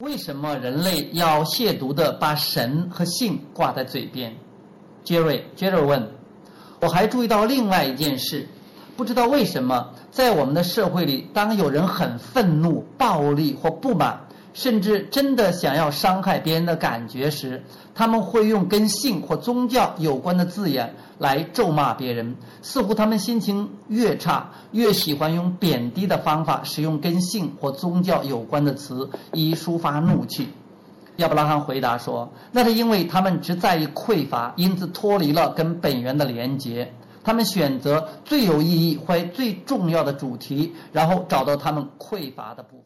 为什么人类要亵渎的把神和性挂在嘴边？杰瑞，杰瑞问。我还注意到另外一件事，不知道为什么，在我们的社会里，当有人很愤怒、暴力或不满，甚至真的想要伤害别人的感觉时，他们会用跟性或宗教有关的字眼来咒骂别人。似乎他们心情越差，越喜欢用贬低的方法使用跟性或宗教有关的词，以抒发怒气。亚伯拉罕回答说：“那是因为他们只在意匮乏，因此脱离了跟本源的连结。他们选择最有意义或最重要的主题，然后找到他们匮乏的部分。”